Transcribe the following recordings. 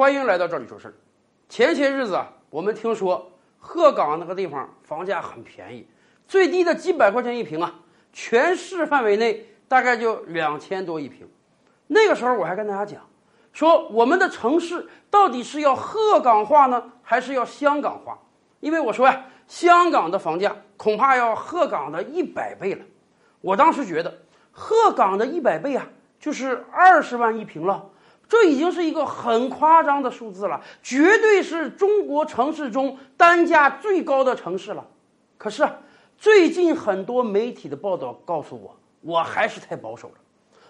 欢迎来到这里说事儿。前些日子啊，我们听说鹤岗那个地方房价很便宜，最低的几百块钱一平啊，全市范围内大概就两千多一平。那个时候我还跟大家讲，说我们的城市到底是要鹤岗化呢，还是要香港化？因为我说呀，香港的房价恐怕要鹤岗的一百倍了。我当时觉得，鹤岗的一百倍啊，就是二十万一平了。这已经是一个很夸张的数字了，绝对是中国城市中单价最高的城市了。可是，最近很多媒体的报道告诉我，我还是太保守了。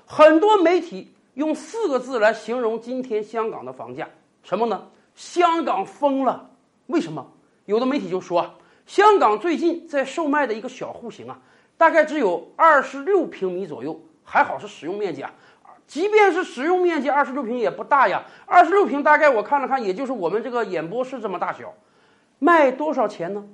很多媒体用四个字来形容今天香港的房价，什么呢？香港疯了。为什么？有的媒体就说，香港最近在售卖的一个小户型啊，大概只有二十六平米左右，还好是使用面积啊。即便是使用面积二十六平也不大呀，二十六平大概我看了看，也就是我们这个演播室这么大小，卖多少钱呢？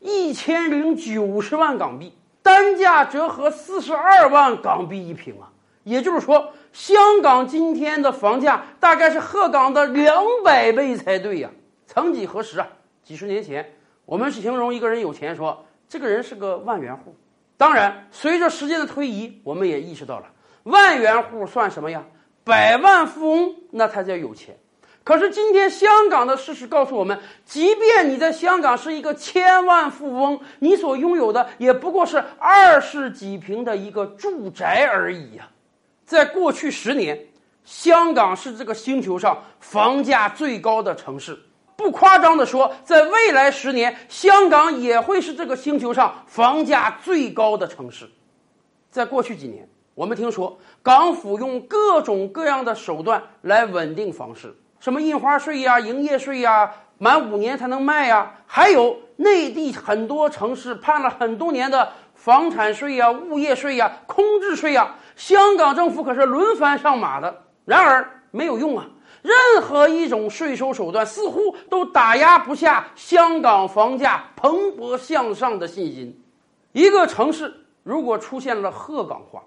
一千零九十万港币，单价折合四十二万港币一平啊！也就是说，香港今天的房价大概是鹤岗的两百倍才对呀。曾几何时啊，几十年前，我们是形容一个人有钱，说这个人是个万元户。当然，随着时间的推移，我们也意识到了。万元户算什么呀？百万富翁那才叫有钱。可是今天香港的事实告诉我们，即便你在香港是一个千万富翁，你所拥有的也不过是二十几平的一个住宅而已呀。在过去十年，香港是这个星球上房价最高的城市。不夸张的说，在未来十年，香港也会是这个星球上房价最高的城市。在过去几年。我们听说港府用各种各样的手段来稳定房市，什么印花税呀、营业税呀，满五年才能卖呀，还有内地很多城市判了很多年的房产税呀、物业税呀、空置税呀，香港政府可是轮番上马的。然而没有用啊，任何一种税收手段似乎都打压不下香港房价蓬勃向上的信心。一个城市如果出现了鹤岗化，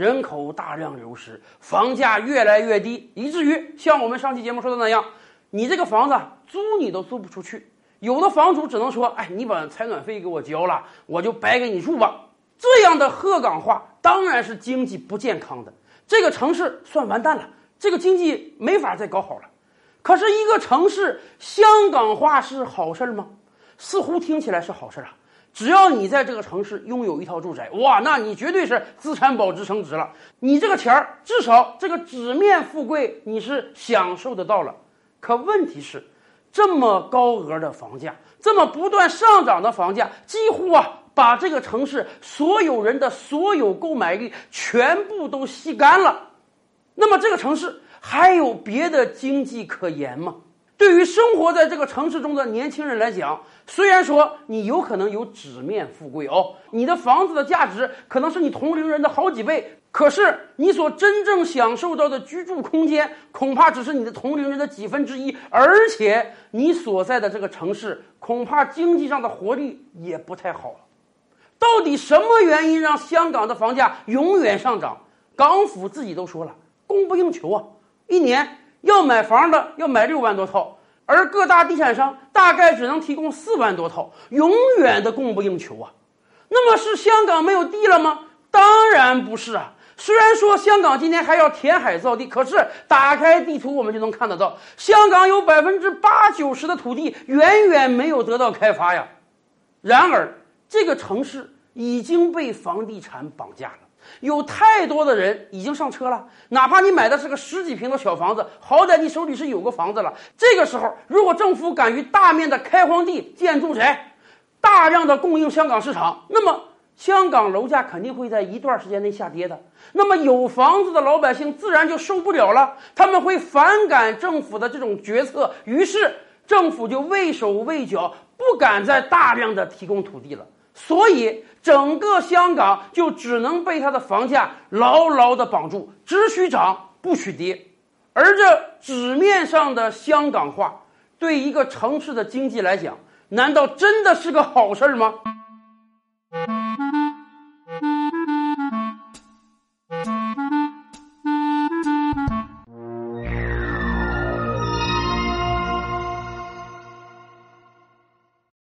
人口大量流失，房价越来越低，以至于像我们上期节目说的那样，你这个房子租你都租不出去。有的房主只能说：“哎，你把采暖费给我交了，我就白给你住吧。”这样的鹤岗话当然是经济不健康的，这个城市算完蛋了，这个经济没法再搞好了。可是，一个城市香港化是好事吗？似乎听起来是好事啊。只要你在这个城市拥有一套住宅，哇，那你绝对是资产保值升值了。你这个钱儿，至少这个纸面富贵你是享受得到了。可问题是，这么高额的房价，这么不断上涨的房价，几乎啊把这个城市所有人的所有购买力全部都吸干了。那么这个城市还有别的经济可言吗？对于生活在这个城市中的年轻人来讲，虽然说你有可能有纸面富贵哦，你的房子的价值可能是你同龄人的好几倍，可是你所真正享受到的居住空间，恐怕只是你的同龄人的几分之一，而且你所在的这个城市，恐怕经济上的活力也不太好了。到底什么原因让香港的房价永远上涨？港府自己都说了，供不应求啊，一年。要买房的要买六万多套，而各大地产商大概只能提供四万多套，永远的供不应求啊。那么是香港没有地了吗？当然不是啊。虽然说香港今天还要填海造地，可是打开地图我们就能看得到，香港有百分之八九十的土地远远没有得到开发呀。然而，这个城市已经被房地产绑架了。有太多的人已经上车了，哪怕你买的是个十几平的小房子，好歹你手里是有个房子了。这个时候，如果政府敢于大面的开荒地建住宅，大量的供应香港市场，那么香港楼价肯定会在一段时间内下跌的。那么有房子的老百姓自然就受不了了，他们会反感政府的这种决策，于是政府就畏手畏脚，不敢再大量的提供土地了。所以，整个香港就只能被它的房价牢牢的绑住，只许涨不许跌。而这纸面上的香港话，对一个城市的经济来讲，难道真的是个好事儿吗？